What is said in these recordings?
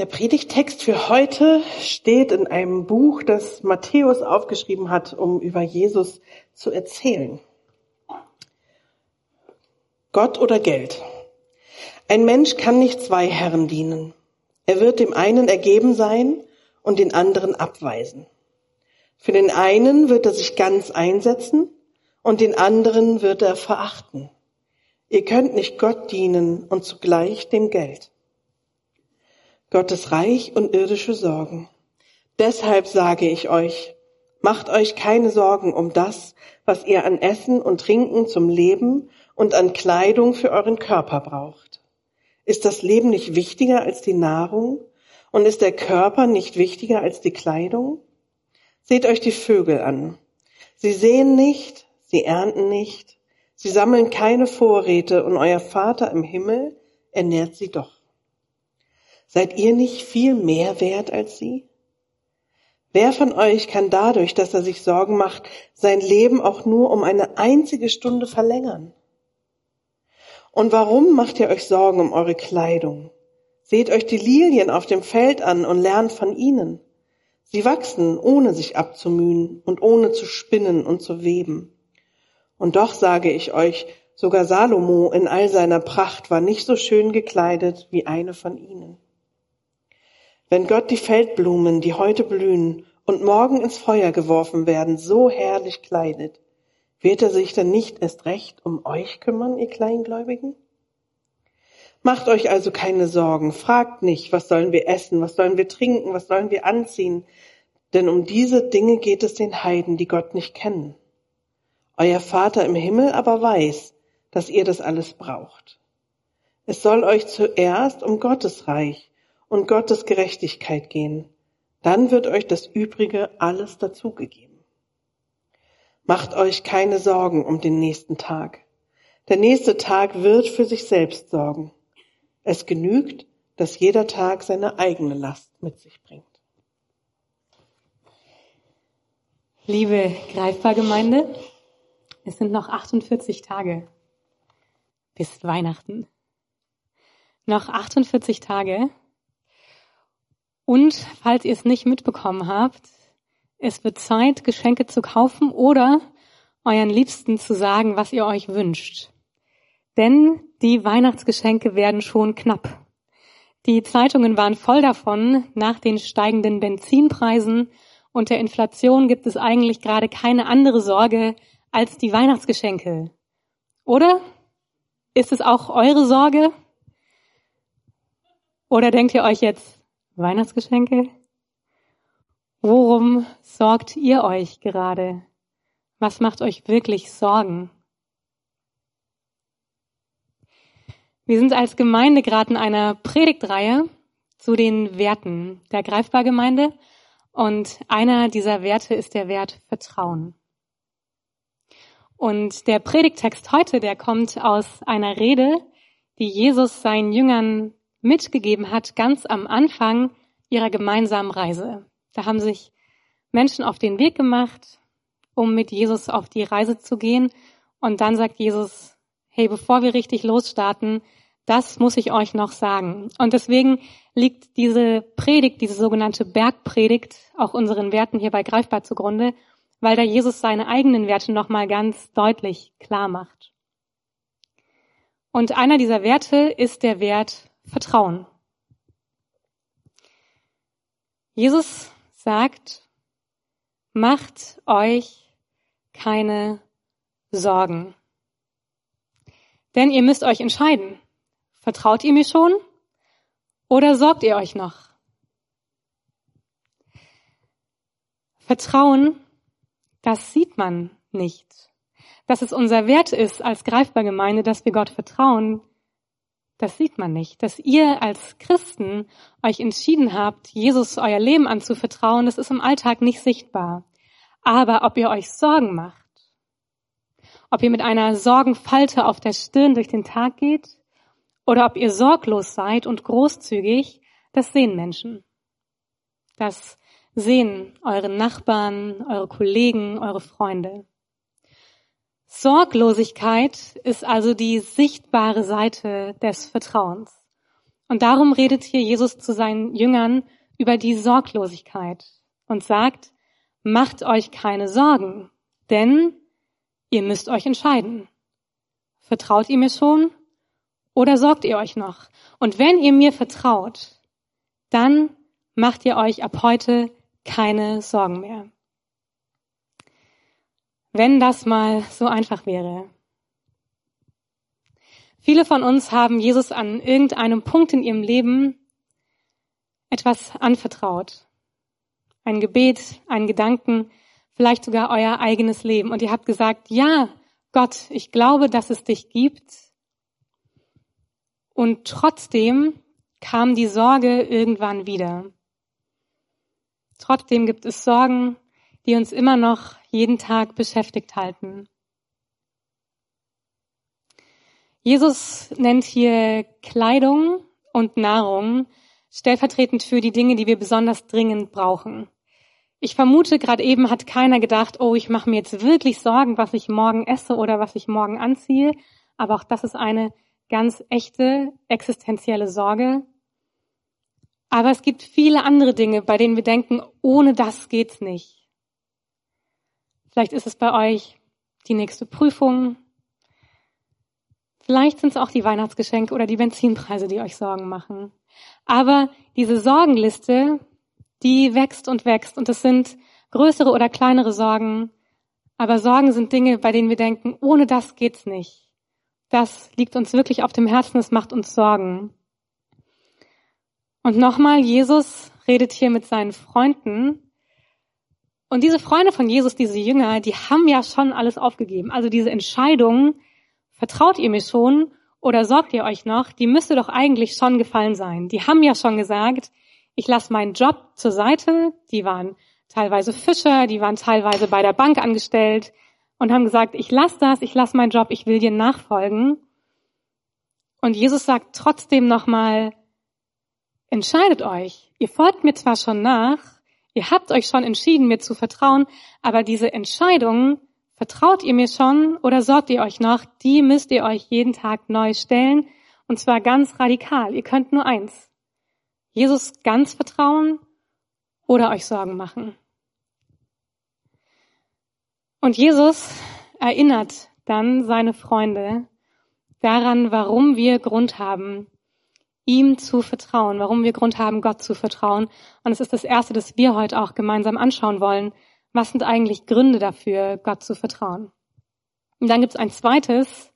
Der Predigtext für heute steht in einem Buch, das Matthäus aufgeschrieben hat, um über Jesus zu erzählen. Gott oder Geld. Ein Mensch kann nicht zwei Herren dienen. Er wird dem einen ergeben sein und den anderen abweisen. Für den einen wird er sich ganz einsetzen und den anderen wird er verachten. Ihr könnt nicht Gott dienen und zugleich dem Geld. Gottes Reich und irdische Sorgen. Deshalb sage ich euch, macht euch keine Sorgen um das, was ihr an Essen und Trinken zum Leben und an Kleidung für euren Körper braucht. Ist das Leben nicht wichtiger als die Nahrung und ist der Körper nicht wichtiger als die Kleidung? Seht euch die Vögel an. Sie sehen nicht, sie ernten nicht, sie sammeln keine Vorräte und euer Vater im Himmel ernährt sie doch. Seid ihr nicht viel mehr wert als sie? Wer von euch kann dadurch, dass er sich Sorgen macht, sein Leben auch nur um eine einzige Stunde verlängern? Und warum macht ihr euch Sorgen um eure Kleidung? Seht euch die Lilien auf dem Feld an und lernt von ihnen. Sie wachsen, ohne sich abzumühen und ohne zu spinnen und zu weben. Und doch sage ich euch, sogar Salomo in all seiner Pracht war nicht so schön gekleidet wie eine von ihnen. Wenn Gott die Feldblumen, die heute blühen und morgen ins Feuer geworfen werden, so herrlich kleidet, wird er sich dann nicht erst recht um euch kümmern, ihr Kleingläubigen? Macht euch also keine Sorgen, fragt nicht, was sollen wir essen, was sollen wir trinken, was sollen wir anziehen, denn um diese Dinge geht es den Heiden, die Gott nicht kennen. Euer Vater im Himmel aber weiß, dass ihr das alles braucht. Es soll euch zuerst um Gottes Reich und Gottes Gerechtigkeit gehen, dann wird euch das Übrige alles dazugegeben. Macht euch keine Sorgen um den nächsten Tag. Der nächste Tag wird für sich selbst sorgen. Es genügt, dass jeder Tag seine eigene Last mit sich bringt. Liebe Greifbar-Gemeinde, es sind noch 48 Tage bis Weihnachten. Noch 48 Tage und falls ihr es nicht mitbekommen habt, es wird Zeit, Geschenke zu kaufen oder euren Liebsten zu sagen, was ihr euch wünscht. Denn die Weihnachtsgeschenke werden schon knapp. Die Zeitungen waren voll davon. Nach den steigenden Benzinpreisen und der Inflation gibt es eigentlich gerade keine andere Sorge als die Weihnachtsgeschenke. Oder? Ist es auch eure Sorge? Oder denkt ihr euch jetzt, Weihnachtsgeschenke? Worum sorgt ihr euch gerade? Was macht euch wirklich Sorgen? Wir sind als Gemeinde gerade in einer Predigtreihe zu den Werten der Greifbargemeinde und einer dieser Werte ist der Wert Vertrauen. Und der Predigtext heute, der kommt aus einer Rede, die Jesus seinen Jüngern mitgegeben hat, ganz am Anfang ihrer gemeinsamen Reise. Da haben sich Menschen auf den Weg gemacht, um mit Jesus auf die Reise zu gehen. Und dann sagt Jesus, hey, bevor wir richtig losstarten, das muss ich euch noch sagen. Und deswegen liegt diese Predigt, diese sogenannte Bergpredigt, auch unseren Werten hierbei greifbar zugrunde, weil da Jesus seine eigenen Werte nochmal ganz deutlich klar macht. Und einer dieser Werte ist der Wert Vertrauen. Jesus sagt, macht euch keine Sorgen. Denn ihr müsst euch entscheiden. Vertraut ihr mir schon oder sorgt ihr euch noch? Vertrauen, das sieht man nicht. Dass es unser Wert ist als greifbar Gemeinde, dass wir Gott vertrauen, das sieht man nicht. Dass ihr als Christen euch entschieden habt, Jesus euer Leben anzuvertrauen, das ist im Alltag nicht sichtbar. Aber ob ihr euch Sorgen macht, ob ihr mit einer Sorgenfalte auf der Stirn durch den Tag geht oder ob ihr sorglos seid und großzügig, das sehen Menschen. Das sehen eure Nachbarn, eure Kollegen, eure Freunde. Sorglosigkeit ist also die sichtbare Seite des Vertrauens. Und darum redet hier Jesus zu seinen Jüngern über die Sorglosigkeit und sagt, macht euch keine Sorgen, denn ihr müsst euch entscheiden. Vertraut ihr mir schon oder sorgt ihr euch noch? Und wenn ihr mir vertraut, dann macht ihr euch ab heute keine Sorgen mehr. Wenn das mal so einfach wäre. Viele von uns haben Jesus an irgendeinem Punkt in ihrem Leben etwas anvertraut. Ein Gebet, einen Gedanken, vielleicht sogar euer eigenes Leben. Und ihr habt gesagt, ja, Gott, ich glaube, dass es dich gibt. Und trotzdem kam die Sorge irgendwann wieder. Trotzdem gibt es Sorgen, die uns immer noch jeden Tag beschäftigt halten. Jesus nennt hier Kleidung und Nahrung stellvertretend für die Dinge, die wir besonders dringend brauchen. Ich vermute, gerade eben hat keiner gedacht, oh, ich mache mir jetzt wirklich Sorgen, was ich morgen esse oder was ich morgen anziehe. Aber auch das ist eine ganz echte existenzielle Sorge. Aber es gibt viele andere Dinge, bei denen wir denken, ohne das geht's nicht. Vielleicht ist es bei euch die nächste Prüfung, Vielleicht sind es auch die Weihnachtsgeschenke oder die Benzinpreise, die euch Sorgen machen. Aber diese Sorgenliste, die wächst und wächst und es sind größere oder kleinere Sorgen. Aber Sorgen sind Dinge, bei denen wir denken, ohne das geht's nicht. Das liegt uns wirklich auf dem Herzen, es macht uns Sorgen. Und nochmal, Jesus redet hier mit seinen Freunden. Und diese Freunde von Jesus, diese Jünger, die haben ja schon alles aufgegeben. Also diese Entscheidung, vertraut ihr mir schon oder sorgt ihr euch noch? Die müsste doch eigentlich schon gefallen sein. Die haben ja schon gesagt, ich lasse meinen Job zur Seite. Die waren teilweise Fischer, die waren teilweise bei der Bank angestellt und haben gesagt, ich lasse das, ich lasse meinen Job, ich will dir nachfolgen. Und Jesus sagt trotzdem nochmal, entscheidet euch. Ihr folgt mir zwar schon nach, ihr habt euch schon entschieden, mir zu vertrauen, aber diese Entscheidung Vertraut ihr mir schon oder sorgt ihr euch noch? Die müsst ihr euch jeden Tag neu stellen und zwar ganz radikal. Ihr könnt nur eins. Jesus ganz vertrauen oder euch Sorgen machen. Und Jesus erinnert dann seine Freunde daran, warum wir Grund haben, ihm zu vertrauen, warum wir Grund haben, Gott zu vertrauen. Und es ist das Erste, das wir heute auch gemeinsam anschauen wollen was sind eigentlich Gründe dafür, Gott zu vertrauen? Und dann gibt es ein zweites.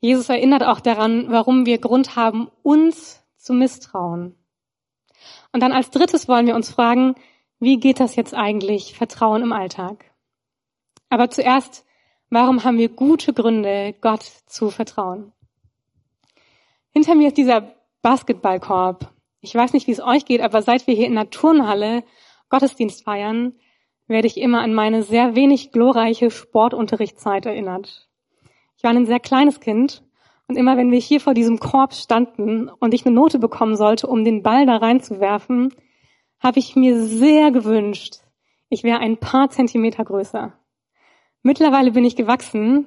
Jesus erinnert auch daran, warum wir Grund haben, uns zu misstrauen. Und dann als drittes wollen wir uns fragen, wie geht das jetzt eigentlich, Vertrauen im Alltag? Aber zuerst, warum haben wir gute Gründe, Gott zu vertrauen? Hinter mir ist dieser Basketballkorb. Ich weiß nicht, wie es euch geht, aber seit wir hier in der Turnhalle Gottesdienst feiern, werde ich immer an meine sehr wenig glorreiche Sportunterrichtszeit erinnert. Ich war ein sehr kleines Kind und immer wenn wir hier vor diesem Korb standen und ich eine Note bekommen sollte, um den Ball da reinzuwerfen, habe ich mir sehr gewünscht, ich wäre ein paar Zentimeter größer. Mittlerweile bin ich gewachsen,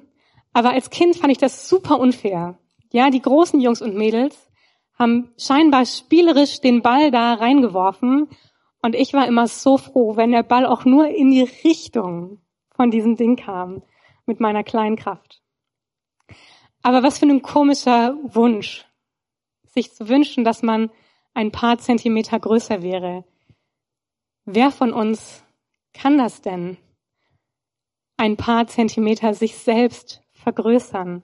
aber als Kind fand ich das super unfair. Ja, die großen Jungs und Mädels haben scheinbar spielerisch den Ball da reingeworfen und ich war immer so froh, wenn der Ball auch nur in die Richtung von diesem Ding kam, mit meiner kleinen Kraft. Aber was für ein komischer Wunsch, sich zu wünschen, dass man ein paar Zentimeter größer wäre. Wer von uns kann das denn? Ein paar Zentimeter sich selbst vergrößern.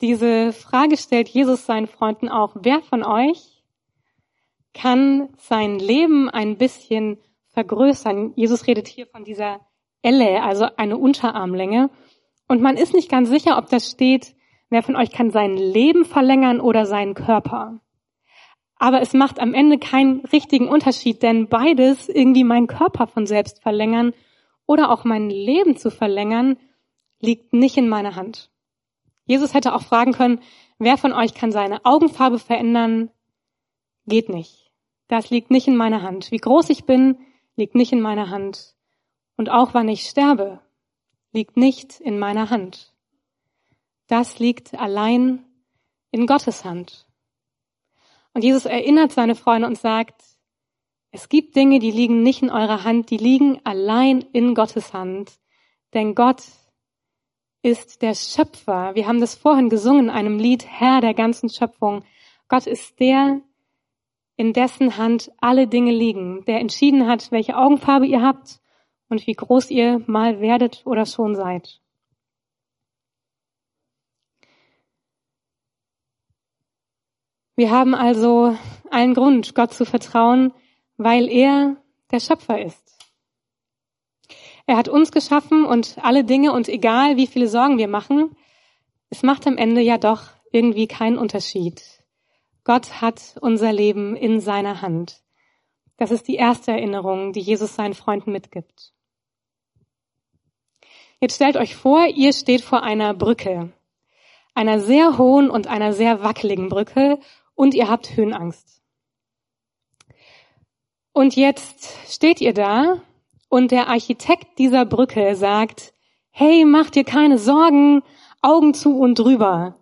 Diese Frage stellt Jesus seinen Freunden auch. Wer von euch kann sein Leben ein bisschen vergrößern. Jesus redet hier von dieser Elle, also eine Unterarmlänge. Und man ist nicht ganz sicher, ob das steht, wer von euch kann sein Leben verlängern oder seinen Körper. Aber es macht am Ende keinen richtigen Unterschied, denn beides, irgendwie meinen Körper von selbst verlängern oder auch mein Leben zu verlängern, liegt nicht in meiner Hand. Jesus hätte auch fragen können, wer von euch kann seine Augenfarbe verändern? Geht nicht. Das liegt nicht in meiner Hand. Wie groß ich bin, liegt nicht in meiner Hand. Und auch wann ich sterbe, liegt nicht in meiner Hand. Das liegt allein in Gottes Hand. Und Jesus erinnert seine Freunde und sagt, es gibt Dinge, die liegen nicht in eurer Hand, die liegen allein in Gottes Hand. Denn Gott ist der Schöpfer. Wir haben das vorhin gesungen in einem Lied, Herr der ganzen Schöpfung. Gott ist der, in dessen Hand alle Dinge liegen, der entschieden hat, welche Augenfarbe ihr habt und wie groß ihr mal werdet oder schon seid. Wir haben also einen Grund, Gott zu vertrauen, weil er der Schöpfer ist. Er hat uns geschaffen und alle Dinge und egal wie viele Sorgen wir machen, es macht am Ende ja doch irgendwie keinen Unterschied. Gott hat unser Leben in seiner Hand. Das ist die erste Erinnerung, die Jesus seinen Freunden mitgibt. Jetzt stellt euch vor, ihr steht vor einer Brücke, einer sehr hohen und einer sehr wackeligen Brücke und ihr habt Höhenangst. Und jetzt steht ihr da und der Architekt dieser Brücke sagt, hey, mach dir keine Sorgen, Augen zu und drüber.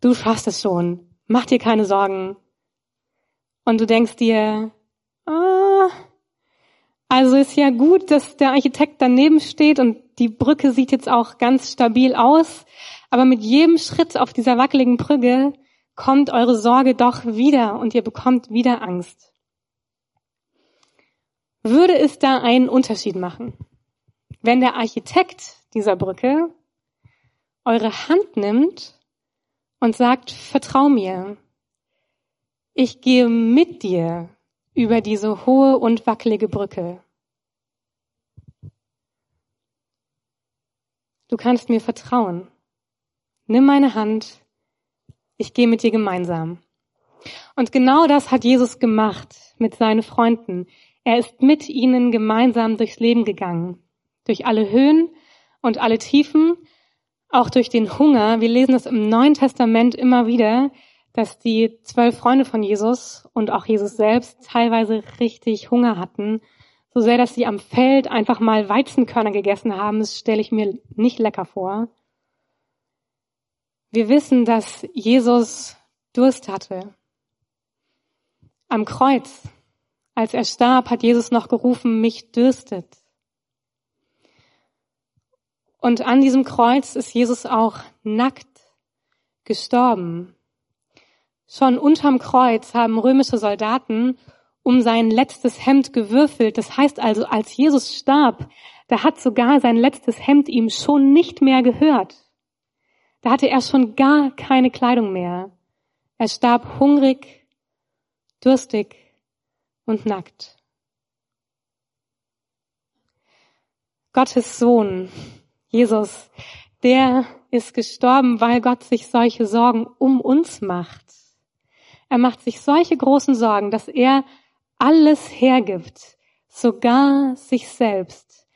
Du schaffst es schon. Mach dir keine Sorgen. Und du denkst dir, ah, also ist ja gut, dass der Architekt daneben steht und die Brücke sieht jetzt auch ganz stabil aus. Aber mit jedem Schritt auf dieser wackeligen Brücke kommt eure Sorge doch wieder und ihr bekommt wieder Angst. Würde es da einen Unterschied machen, wenn der Architekt dieser Brücke eure Hand nimmt und sagt, vertrau mir, ich gehe mit dir über diese hohe und wackelige Brücke. Du kannst mir vertrauen. Nimm meine Hand, ich gehe mit dir gemeinsam. Und genau das hat Jesus gemacht mit seinen Freunden. Er ist mit ihnen gemeinsam durchs Leben gegangen, durch alle Höhen und alle Tiefen, auch durch den Hunger. Wir lesen das im Neuen Testament immer wieder, dass die zwölf Freunde von Jesus und auch Jesus selbst teilweise richtig Hunger hatten. So sehr, dass sie am Feld einfach mal Weizenkörner gegessen haben, das stelle ich mir nicht lecker vor. Wir wissen, dass Jesus Durst hatte. Am Kreuz als er starb, hat Jesus noch gerufen, mich dürstet. Und an diesem Kreuz ist Jesus auch nackt gestorben. Schon unterm Kreuz haben römische Soldaten um sein letztes Hemd gewürfelt. Das heißt also, als Jesus starb, da hat sogar sein letztes Hemd ihm schon nicht mehr gehört. Da hatte er schon gar keine Kleidung mehr. Er starb hungrig, durstig und nackt. Gottes Sohn, Jesus, der ist gestorben, weil Gott sich solche Sorgen um uns macht. Er macht sich solche großen Sorgen, dass er alles hergibt, sogar sich selbst,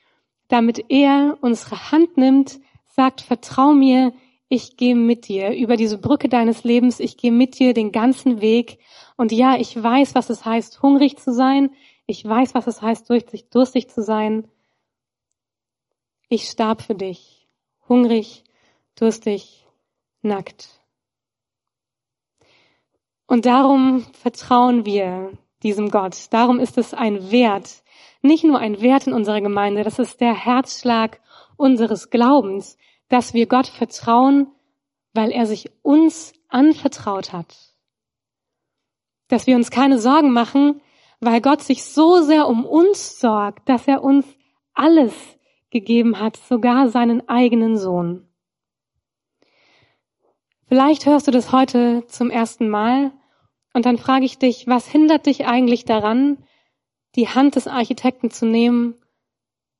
damit er unsere Hand nimmt, sagt, vertrau mir, ich gehe mit dir über diese Brücke deines Lebens, ich gehe mit dir den ganzen Weg. Und ja, ich weiß, was es heißt, hungrig zu sein. Ich weiß, was es heißt, durstig, zu sein. Ich starb für dich, hungrig, durstig, nackt. Und darum vertrauen wir diesem Gott. Darum ist es ein Wert, nicht nur ein Wert in unserer Gemeinde, das ist der Herzschlag unseres Glaubens, dass wir Gott vertrauen, weil er sich uns anvertraut hat. Dass wir uns keine Sorgen machen, weil Gott sich so sehr um uns sorgt, dass er uns alles gegeben hat, sogar seinen eigenen Sohn. Vielleicht hörst du das heute zum ersten Mal und dann frage ich dich, was hindert dich eigentlich daran, die Hand des Architekten zu nehmen,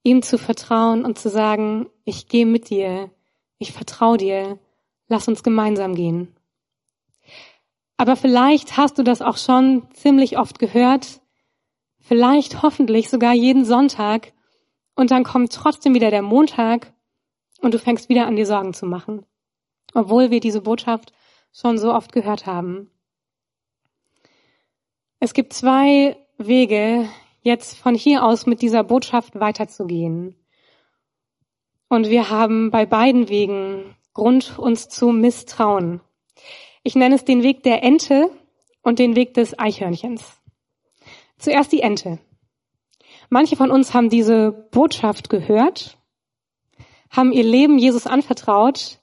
ihm zu vertrauen und zu sagen, ich gehe mit dir, ich vertraue dir, lass uns gemeinsam gehen. Aber vielleicht hast du das auch schon ziemlich oft gehört, vielleicht hoffentlich sogar jeden Sonntag, und dann kommt trotzdem wieder der Montag und du fängst wieder an, dir Sorgen zu machen, obwohl wir diese Botschaft schon so oft gehört haben. Es gibt zwei Wege, jetzt von hier aus mit dieser Botschaft weiterzugehen. Und wir haben bei beiden Wegen Grund, uns zu misstrauen. Ich nenne es den Weg der Ente und den Weg des Eichhörnchens. Zuerst die Ente. Manche von uns haben diese Botschaft gehört, haben ihr Leben Jesus anvertraut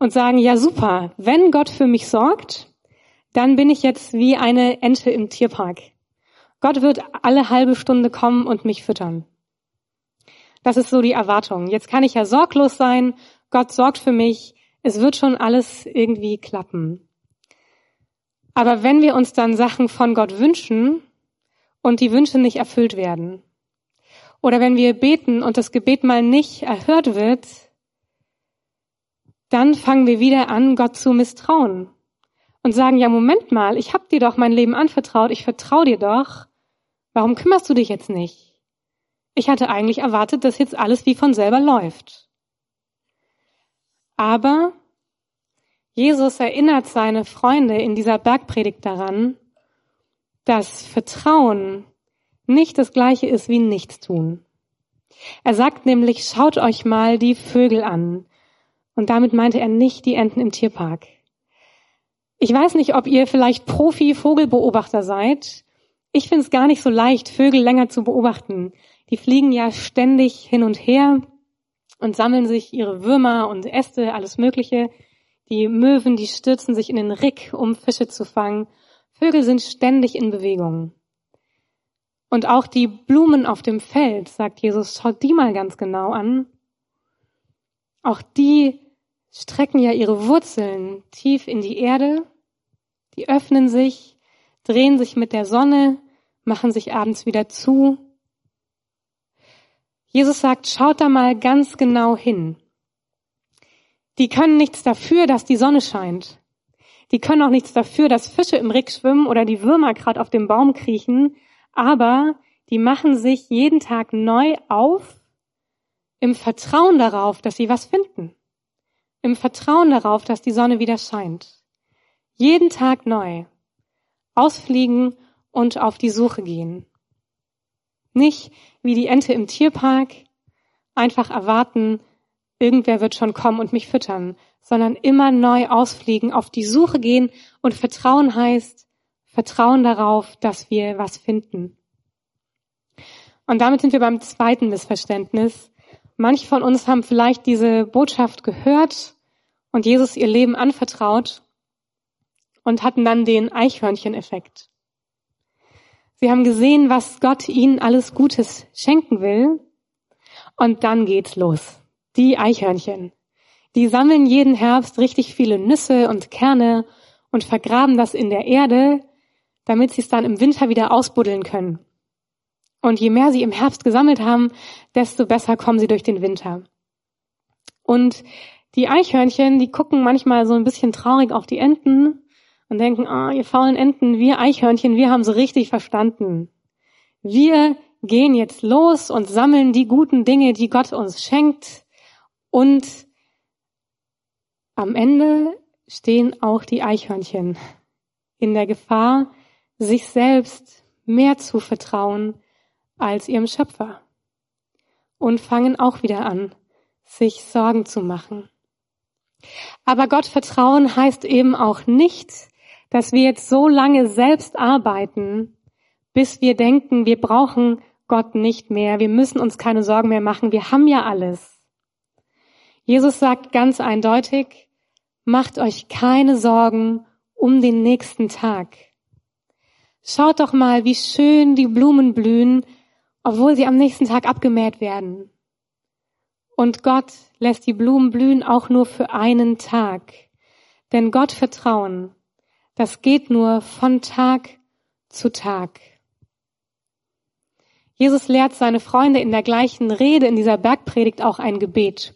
und sagen, ja super, wenn Gott für mich sorgt, dann bin ich jetzt wie eine Ente im Tierpark. Gott wird alle halbe Stunde kommen und mich füttern. Das ist so die Erwartung. Jetzt kann ich ja sorglos sein, Gott sorgt für mich, es wird schon alles irgendwie klappen. Aber wenn wir uns dann Sachen von Gott wünschen und die Wünsche nicht erfüllt werden, oder wenn wir beten und das Gebet mal nicht erhört wird, dann fangen wir wieder an, Gott zu misstrauen und sagen, ja, Moment mal, ich habe dir doch mein Leben anvertraut, ich vertraue dir doch. Warum kümmerst du dich jetzt nicht? Ich hatte eigentlich erwartet, dass jetzt alles wie von selber läuft. Aber Jesus erinnert seine Freunde in dieser Bergpredigt daran, dass Vertrauen nicht das gleiche ist wie Nichtstun. Er sagt nämlich, schaut euch mal die Vögel an. Und damit meinte er nicht die Enten im Tierpark. Ich weiß nicht, ob ihr vielleicht Profi-Vogelbeobachter seid. Ich finde es gar nicht so leicht, Vögel länger zu beobachten. Die fliegen ja ständig hin und her und sammeln sich ihre Würmer und Äste, alles Mögliche. Die Möwen, die stürzen sich in den Rick, um Fische zu fangen. Vögel sind ständig in Bewegung. Und auch die Blumen auf dem Feld, sagt Jesus, schaut die mal ganz genau an. Auch die strecken ja ihre Wurzeln tief in die Erde, die öffnen sich, drehen sich mit der Sonne, machen sich abends wieder zu. Jesus sagt, schaut da mal ganz genau hin. Die können nichts dafür, dass die Sonne scheint. Die können auch nichts dafür, dass Fische im Rick schwimmen oder die Würmer gerade auf dem Baum kriechen, aber die machen sich jeden Tag neu auf im Vertrauen darauf, dass sie was finden im Vertrauen darauf, dass die Sonne wieder scheint. Jeden Tag neu. Ausfliegen und auf die Suche gehen. Nicht wie die Ente im Tierpark einfach erwarten, irgendwer wird schon kommen und mich füttern, sondern immer neu ausfliegen, auf die Suche gehen und Vertrauen heißt, Vertrauen darauf, dass wir was finden. Und damit sind wir beim zweiten Missverständnis. Manche von uns haben vielleicht diese Botschaft gehört und Jesus ihr Leben anvertraut und hatten dann den Eichhörnchen-Effekt. Sie haben gesehen, was Gott ihnen alles Gutes schenken will. Und dann geht's los. Die Eichhörnchen. Die sammeln jeden Herbst richtig viele Nüsse und Kerne und vergraben das in der Erde, damit sie es dann im Winter wieder ausbuddeln können. Und je mehr sie im Herbst gesammelt haben, desto besser kommen sie durch den Winter. Und die Eichhörnchen, die gucken manchmal so ein bisschen traurig auf die Enten und denken, ah, ihr faulen Enten, wir Eichhörnchen, wir haben sie richtig verstanden. Wir gehen jetzt los und sammeln die guten Dinge, die Gott uns schenkt. Und am Ende stehen auch die Eichhörnchen in der Gefahr, sich selbst mehr zu vertrauen als ihrem Schöpfer und fangen auch wieder an, sich Sorgen zu machen. Aber Gott vertrauen heißt eben auch nicht, dass wir jetzt so lange selbst arbeiten, bis wir denken, wir brauchen Gott nicht mehr, wir müssen uns keine Sorgen mehr machen, wir haben ja alles. Jesus sagt ganz eindeutig, macht euch keine Sorgen um den nächsten Tag. Schaut doch mal, wie schön die Blumen blühen, obwohl sie am nächsten Tag abgemäht werden. Und Gott lässt die Blumen blühen auch nur für einen Tag. Denn Gott vertrauen, das geht nur von Tag zu Tag. Jesus lehrt seine Freunde in der gleichen Rede, in dieser Bergpredigt auch ein Gebet.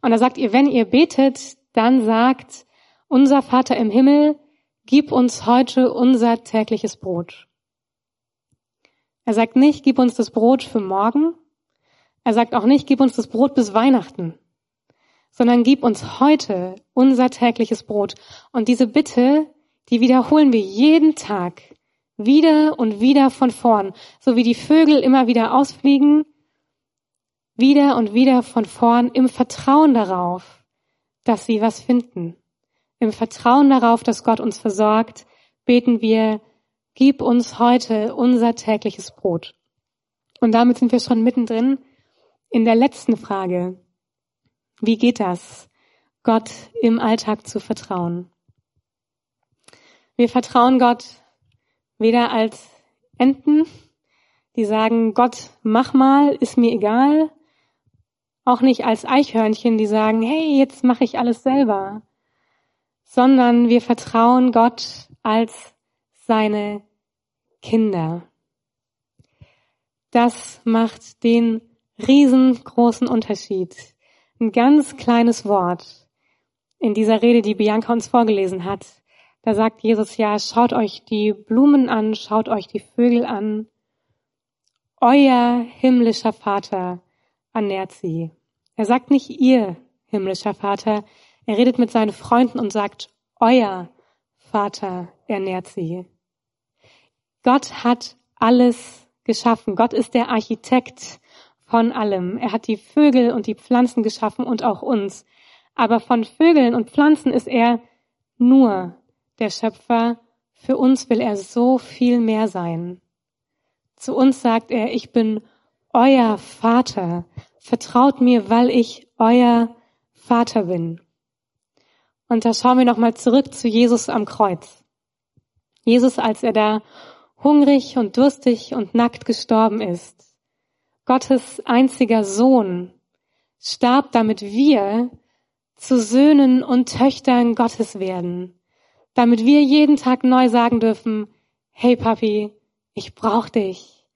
Und da sagt ihr, wenn ihr betet, dann sagt, unser Vater im Himmel, gib uns heute unser tägliches Brot. Er sagt nicht, gib uns das Brot für morgen, er sagt auch nicht, gib uns das Brot bis Weihnachten, sondern gib uns heute unser tägliches Brot. Und diese Bitte, die wiederholen wir jeden Tag wieder und wieder von vorn, so wie die Vögel immer wieder ausfliegen, wieder und wieder von vorn im Vertrauen darauf, dass sie was finden, im Vertrauen darauf, dass Gott uns versorgt, beten wir, gib uns heute unser tägliches Brot. Und damit sind wir schon mittendrin in der letzten Frage. Wie geht das, Gott im Alltag zu vertrauen? Wir vertrauen Gott weder als Enten, die sagen, Gott, mach mal, ist mir egal, auch nicht als Eichhörnchen, die sagen, hey, jetzt mache ich alles selber, sondern wir vertrauen Gott als seine Kinder. Das macht den riesengroßen Unterschied. Ein ganz kleines Wort in dieser Rede, die Bianca uns vorgelesen hat. Da sagt Jesus ja, schaut euch die Blumen an, schaut euch die Vögel an. Euer himmlischer Vater ernährt sie. Er sagt nicht ihr himmlischer Vater, er redet mit seinen Freunden und sagt, euer Vater ernährt sie. Gott hat alles geschaffen. Gott ist der Architekt von allem. Er hat die Vögel und die Pflanzen geschaffen und auch uns. Aber von Vögeln und Pflanzen ist er nur der Schöpfer. Für uns will er so viel mehr sein. Zu uns sagt er, ich bin euer Vater. Vertraut mir, weil ich euer Vater bin. Und da schauen wir nochmal zurück zu Jesus am Kreuz. Jesus, als er da hungrig und durstig und nackt gestorben ist. Gottes einziger Sohn starb, damit wir zu Söhnen und Töchtern Gottes werden, damit wir jeden Tag neu sagen dürfen, hey Papi, ich brauche dich,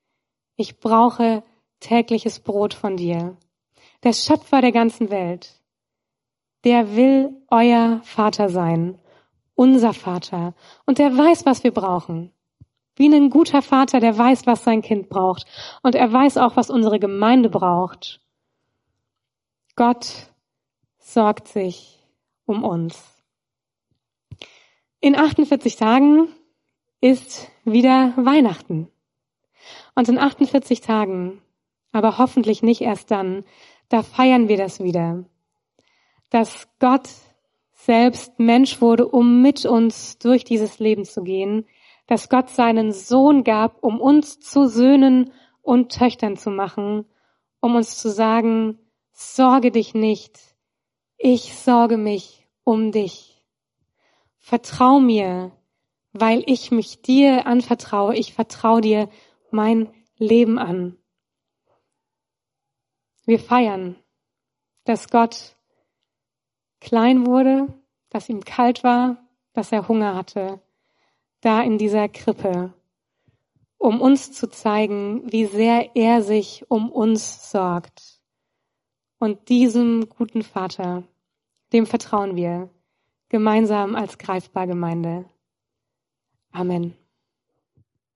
ich brauche tägliches Brot von dir. Der Schöpfer der ganzen Welt, der will euer Vater sein, unser Vater, und der weiß, was wir brauchen. Wie ein guter Vater, der weiß, was sein Kind braucht. Und er weiß auch, was unsere Gemeinde braucht. Gott sorgt sich um uns. In 48 Tagen ist wieder Weihnachten. Und in 48 Tagen, aber hoffentlich nicht erst dann, da feiern wir das wieder. Dass Gott selbst Mensch wurde, um mit uns durch dieses Leben zu gehen, dass Gott seinen Sohn gab, um uns zu Söhnen und Töchtern zu machen, um uns zu sagen, sorge dich nicht, ich sorge mich um dich. Vertrau mir, weil ich mich dir anvertraue, ich vertraue dir mein Leben an. Wir feiern, dass Gott klein wurde, dass ihm kalt war, dass er Hunger hatte, da in dieser Krippe, um uns zu zeigen, wie sehr er sich um uns sorgt. Und diesem guten Vater, dem vertrauen wir gemeinsam als greifbar Gemeinde. Amen.